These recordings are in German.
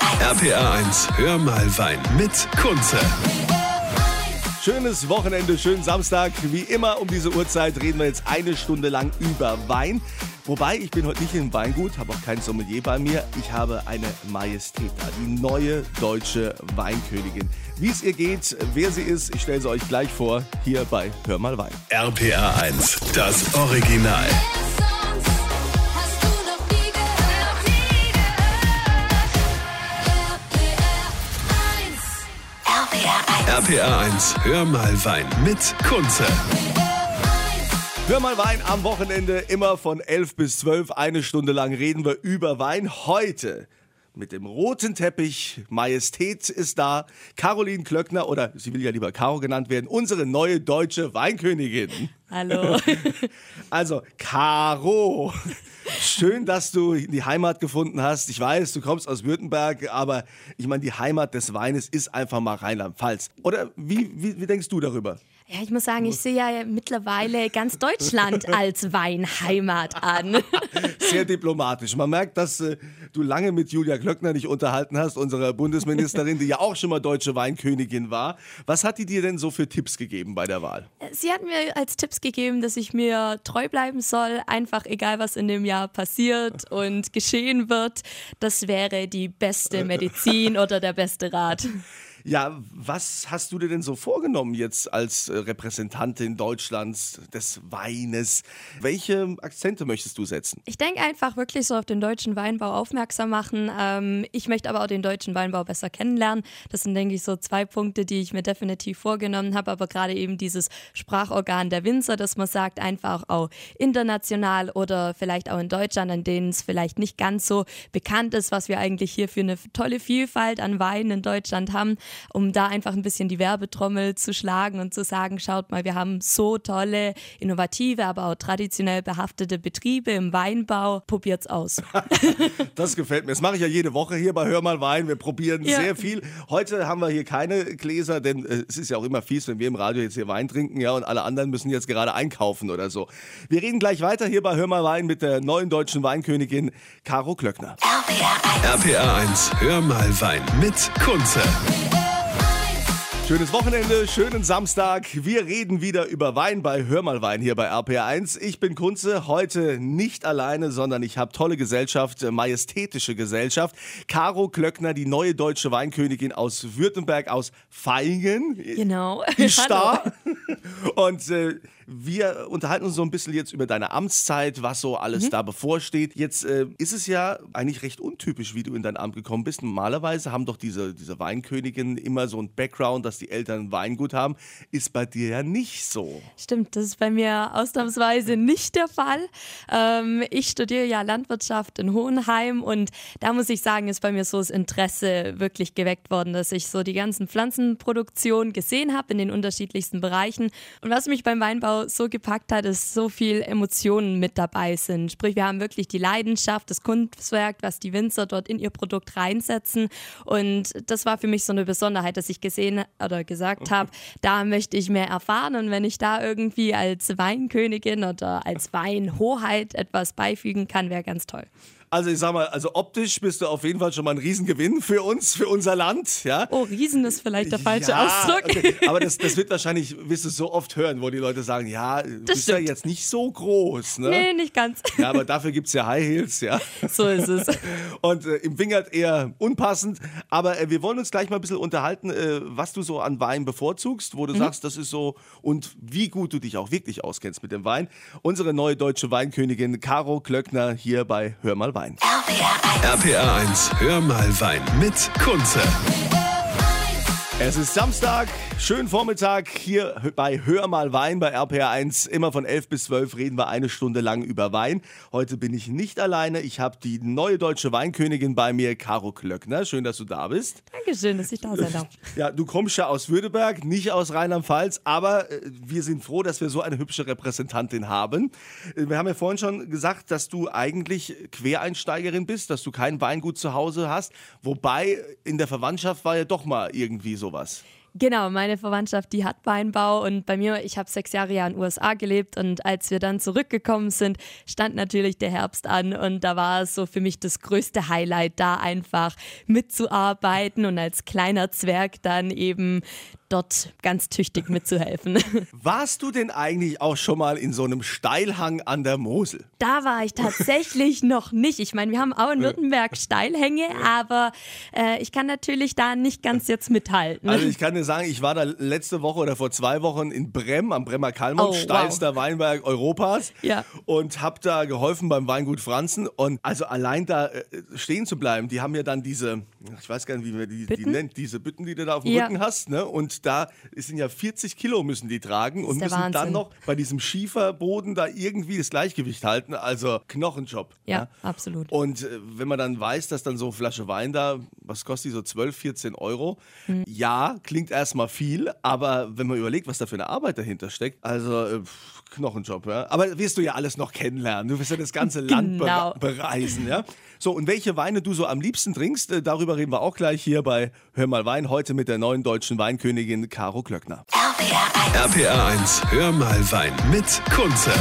RPR 1, hör mal Wein mit Kunze. Schönes Wochenende, schönen Samstag. Wie immer um diese Uhrzeit reden wir jetzt eine Stunde lang über Wein. Wobei, ich bin heute nicht im Weingut, habe auch kein Sommelier bei mir. Ich habe eine Majestät da, die neue deutsche Weinkönigin. Wie es ihr geht, wer sie ist, ich stelle sie euch gleich vor, hier bei Hör mal Wein. RPR 1, das Original. RPR 1 RPR 1, hör mal Wein mit Kunze. Hör mal Wein am Wochenende, immer von 11 bis 12, eine Stunde lang reden wir über Wein. Heute mit dem roten Teppich, Majestät ist da, Caroline Klöckner oder sie will ja lieber Caro genannt werden, unsere neue deutsche Weinkönigin. Hallo. Also, Caro, schön, dass du die Heimat gefunden hast. Ich weiß, du kommst aus Württemberg, aber ich meine, die Heimat des Weines ist einfach mal Rheinland-Pfalz. Oder wie, wie, wie denkst du darüber? Ja, ich muss sagen, ich sehe ja mittlerweile ganz Deutschland als Weinheimat an. Sehr diplomatisch. Man merkt, dass äh, du lange mit Julia Klöckner dich unterhalten hast, unserer Bundesministerin, die ja auch schon mal deutsche Weinkönigin war. Was hat die dir denn so für Tipps gegeben bei der Wahl? Sie hat mir als Tipps gegeben, dass ich mir treu bleiben soll, einfach egal was in dem Jahr passiert und geschehen wird. Das wäre die beste Medizin oder der beste Rat. Ja, was hast du dir denn so vorgenommen jetzt als äh, Repräsentantin Deutschlands des Weines? Welche Akzente möchtest du setzen? Ich denke einfach wirklich so auf den deutschen Weinbau aufmerksam machen. Ähm, ich möchte aber auch den deutschen Weinbau besser kennenlernen. Das sind, denke ich, so zwei Punkte, die ich mir definitiv vorgenommen habe. Aber gerade eben dieses Sprachorgan der Winzer, dass man sagt, einfach auch international oder vielleicht auch in Deutschland, an denen es vielleicht nicht ganz so bekannt ist, was wir eigentlich hier für eine tolle Vielfalt an Weinen in Deutschland haben, um da einfach ein bisschen die Werbetrommel zu schlagen und zu sagen, schaut mal, wir haben so tolle, innovative, aber auch traditionell behaftete Betriebe im Weinbau. Probiert's aus. Das gefällt mir. Das mache ich ja jede Woche hier bei Hör mal Wein. Wir probieren Ja. sehr viel. Heute haben wir hier keine Gläser, denn äh, es ist ja auch immer fies, wenn wir im Radio jetzt hier Wein trinken, ja, und alle anderen müssen jetzt gerade einkaufen oder so. Wir reden gleich weiter hier bei Hör mal Wein mit der neuen deutschen Weinkönigin Caro Klöckner. RPR 1 RPR 1, hör mal Wein mit Kunze. Schönes Wochenende, schönen Samstag. Wir reden wieder über Wein bei Hör mal Wein hier bei RPR1. Ich bin Kunze, heute nicht alleine, sondern ich habe tolle Gesellschaft, äh, majestätische Gesellschaft. Caro Klöckner, die neue deutsche Weinkönigin aus Württemberg, aus Feigen. Genau. Ist da. Und äh, wir unterhalten uns so ein bisschen jetzt über deine Amtszeit, was so alles Mhm. da bevorsteht. Jetzt äh, ist es ja eigentlich recht untypisch, wie du in dein Amt gekommen bist. Normalerweise haben doch diese, diese Weinköniginnen immer so ein Background, dass die Eltern ein Weingut haben. Ist bei dir ja nicht so. Stimmt, das ist bei mir ausnahmsweise nicht der Fall. Ähm, ich studiere ja Landwirtschaft in Hohenheim und da muss ich sagen, ist bei mir so das Interesse wirklich geweckt worden, dass ich so die ganzen Pflanzenproduktionen gesehen habe in den unterschiedlichsten Bereichen. Und was mich beim Weinbau so gepackt hat, ist so viel Emotionen mit dabei sind. Sprich, wir haben wirklich die Leidenschaft, das Kunstwerk, was die Winzer dort in ihr Produkt reinsetzen. Und das war für mich so eine Besonderheit, dass ich gesehen oder gesagt habe, da möchte ich mehr erfahren. Und wenn ich da irgendwie als Weinkönigin oder als Weinhoheit etwas beifügen kann, wäre ganz toll. Also ich sag mal, also optisch bist du auf jeden Fall schon mal ein Riesengewinn für uns, für unser Land, ja. Oh, Riesen ist vielleicht der falsche ja, Ausdruck. Okay. Aber das, das wird wahrscheinlich, wirst du so oft hören, wo die Leute sagen, ja, du bist ja stimmt. jetzt nicht so groß, ne? Nee, nicht ganz. Ja, aber dafür gibt es ja High Heels, ja. So ist es. Und äh, im Wingert eher unpassend. Aber äh, wir wollen uns gleich mal ein bisschen unterhalten, äh, was du so an Wein bevorzugst, wo du sagst, das ist so und wie gut du dich auch wirklich auskennst mit dem Wein. Unsere neue deutsche Weinkönigin Caro Klöckner hier bei Hör mal Wein. RPR 1 RPR 1, hör mal Wein mit Kunze. Es ist Samstag, schönen Vormittag hier bei Hör mal Wein bei RPR1. Immer von 11 bis 12 reden wir eine Stunde lang über Wein. Heute bin ich nicht alleine. Ich habe die neue deutsche Weinkönigin bei mir, Caro Klöckner. Schön, dass du da bist. Dankeschön, dass ich da sein darf. Ja, du kommst ja aus Württemberg, nicht aus Rheinland-Pfalz, aber äh, wir sind froh, dass wir so eine hübsche Repräsentantin haben. Äh, Wir haben ja vorhin schon gesagt, dass du eigentlich Quereinsteigerin bist, dass du kein Weingut zu Hause hast, wobei in der Verwandtschaft war ja doch mal irgendwie sowas. Genau, meine Verwandtschaft, die hat Weinbau und bei mir, ich habe sechs Jahre ja in den USA gelebt und als wir dann zurückgekommen sind, stand natürlich der Herbst an und da war es so für mich das größte Highlight, da einfach mitzuarbeiten und als kleiner Zwerg dann eben dort ganz tüchtig mitzuhelfen. Warst du denn eigentlich auch schon mal in so einem Steilhang an der Mosel? Da war ich tatsächlich noch nicht. Ich meine, wir haben auch in Württemberg Steilhänge, aber äh, ich kann natürlich da nicht ganz jetzt mithalten. Also ich kann dir sagen, ich war da letzte Woche oder vor zwei Wochen in Brem, am Bremer Kalmund, Oh, wow. steilster Weinberg Europas. Ja. Und hab da geholfen beim Weingut Franzen. Und also allein da äh, stehen zu bleiben, die haben ja dann diese, ich weiß gar nicht, wie man die, die nennt, diese Bütten, die du da auf dem Ja. Rücken hast. Ne? Und da sind ja 40 Kilo müssen die tragen und müssen dann Wahnsinn. noch bei diesem Schieferboden da irgendwie das Gleichgewicht halten. Also Knochenjob. ja, absolut. Und äh, wenn man dann weiß, dass dann so eine Flasche Wein da, was kostet die, so 12, 14 Euro? Hm. Ja, klingt erstmal viel, aber wenn man überlegt, was da für eine Arbeit dahinter steckt, also äh, pff, Knochenjob, ja. Aber wirst du ja alles noch kennenlernen. Du wirst ja das ganze Land Genau. bere bereisen, ja. So, und welche Weine du so am liebsten trinkst, äh, darüber reden wir auch gleich hier bei Hör mal Wein, heute mit der neuen deutschen Weinkönigin Caro Klöckner. RPR 1. RPR 1, hör mal Wein mit Kunze.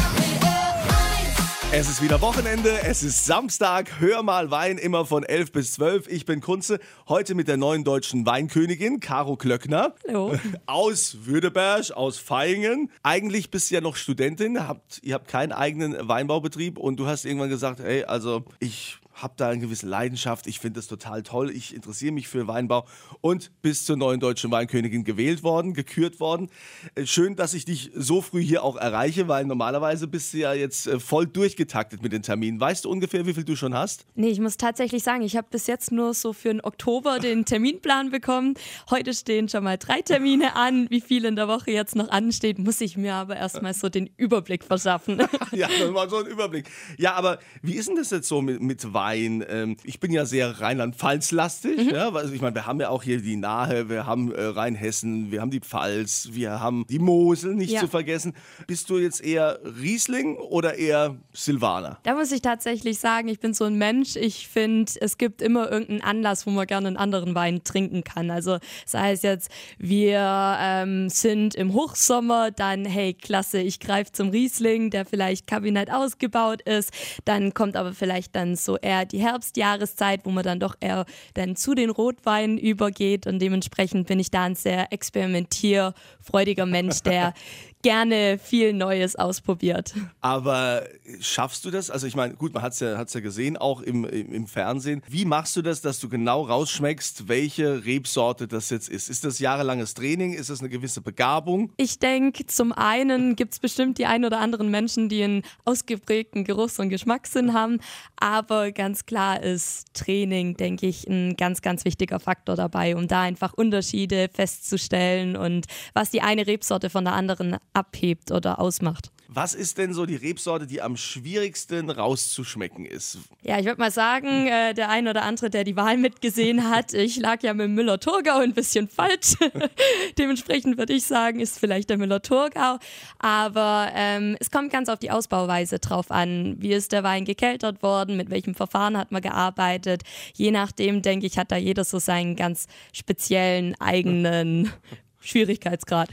Es ist wieder Wochenende, es ist Samstag, hör mal Wein, immer von 11 bis 12. Ich bin Kunze, heute mit der neuen deutschen Weinkönigin, Caro Klöckner. Hallo. Aus Württemberg, aus Vaihingen. Eigentlich bist du ja noch Studentin, habt, ihr habt keinen eigenen Weinbaubetrieb und du hast irgendwann gesagt, hey, also ich habe da eine gewisse Leidenschaft, ich finde das total toll, ich interessiere mich für Weinbau und bist zur neuen deutschen Weinkönigin gewählt worden, gekürt worden. Äh, Schön, dass ich dich so früh hier auch erreiche, weil normalerweise bist du ja jetzt äh, voll durchgetaktet mit den Terminen. Weißt du ungefähr, wie viel du schon hast? Nee, ich muss tatsächlich sagen, ich habe bis jetzt nur so für den Oktober den Terminplan bekommen. Heute stehen schon mal drei Termine an. Wie viel in der Woche jetzt noch ansteht, muss ich mir aber erstmal so den Überblick verschaffen. Ja, das war so ein Überblick. Ja, aber wie ist denn das jetzt so mit, mit Wein? Ähm, ich bin ja sehr Rheinland-Pfalz-lastig. Ja, weil ich meine, wir haben ja auch hier die Nahe, wir haben äh, Rheinhessen, wir haben die Pfalz, wir haben die Mosel, nicht Ja. zu vergessen. Bist du jetzt eher Riesling oder eher Silvaner? Da muss ich tatsächlich sagen, ich bin so ein Mensch. Ich finde, es gibt immer irgendeinen Anlass, wo man gerne einen anderen Wein trinken kann. Also sei es jetzt, wir ähm, sind im Hochsommer, dann hey, klasse, ich greife zum Riesling, der vielleicht Kabinett ausgebaut ist. Dann kommt aber vielleicht dann so eher die Herbstjahreszeit, wo man dann doch eher dann zu den Rotweinen übergeht. Und dementsprechend bin ich da ein sehr experimentierfreudiger Mensch, der gerne viel Neues ausprobiert. Aber schaffst du das? Also ich meine, gut, man hat es ja, hat's ja gesehen, auch im, im, im Fernsehen. Wie machst du das, dass du genau rausschmeckst, welche Rebsorte das jetzt ist? Ist das jahrelanges Training? Ist das eine gewisse Begabung? Ich denke, zum einen gibt es bestimmt die ein oder anderen Menschen, die einen ausgeprägten Geruchs- und Geschmackssinn haben. Aber ganz klar ist Training, denke ich, ein ganz, ganz wichtiger Faktor dabei, um da einfach Unterschiede festzustellen und was die eine Rebsorte von der anderen abhebt oder ausmacht. Was ist denn so die Rebsorte, die am schwierigsten rauszuschmecken ist? Ja, ich würde mal sagen, äh, der ein oder andere, der die Wahl mitgesehen hat, ich lag ja mit dem Müller-Thurgau ein bisschen falsch. Dementsprechend würde ich sagen, ist vielleicht der Müller-Thurgau. Aber ähm, es kommt ganz auf die Ausbauweise drauf an. Wie ist der Wein gekeltert worden? Mit welchem Verfahren hat man gearbeitet? Je nachdem, denke ich, hat da jeder so seinen ganz speziellen eigenen Schwierigkeitsgrad.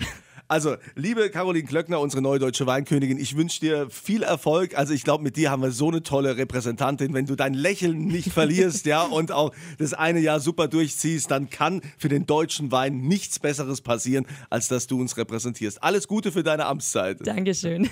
Also, liebe Caroline Klöckner, unsere neue deutsche Weinkönigin, ich wünsche dir viel Erfolg. Also, ich glaube, mit dir haben wir so eine tolle Repräsentantin. Wenn du dein Lächeln nicht verlierst, ja, und auch das eine Jahr super durchziehst, dann kann für den deutschen Wein nichts Besseres passieren, als dass du uns repräsentierst. Alles Gute für deine Amtszeit. Dankeschön.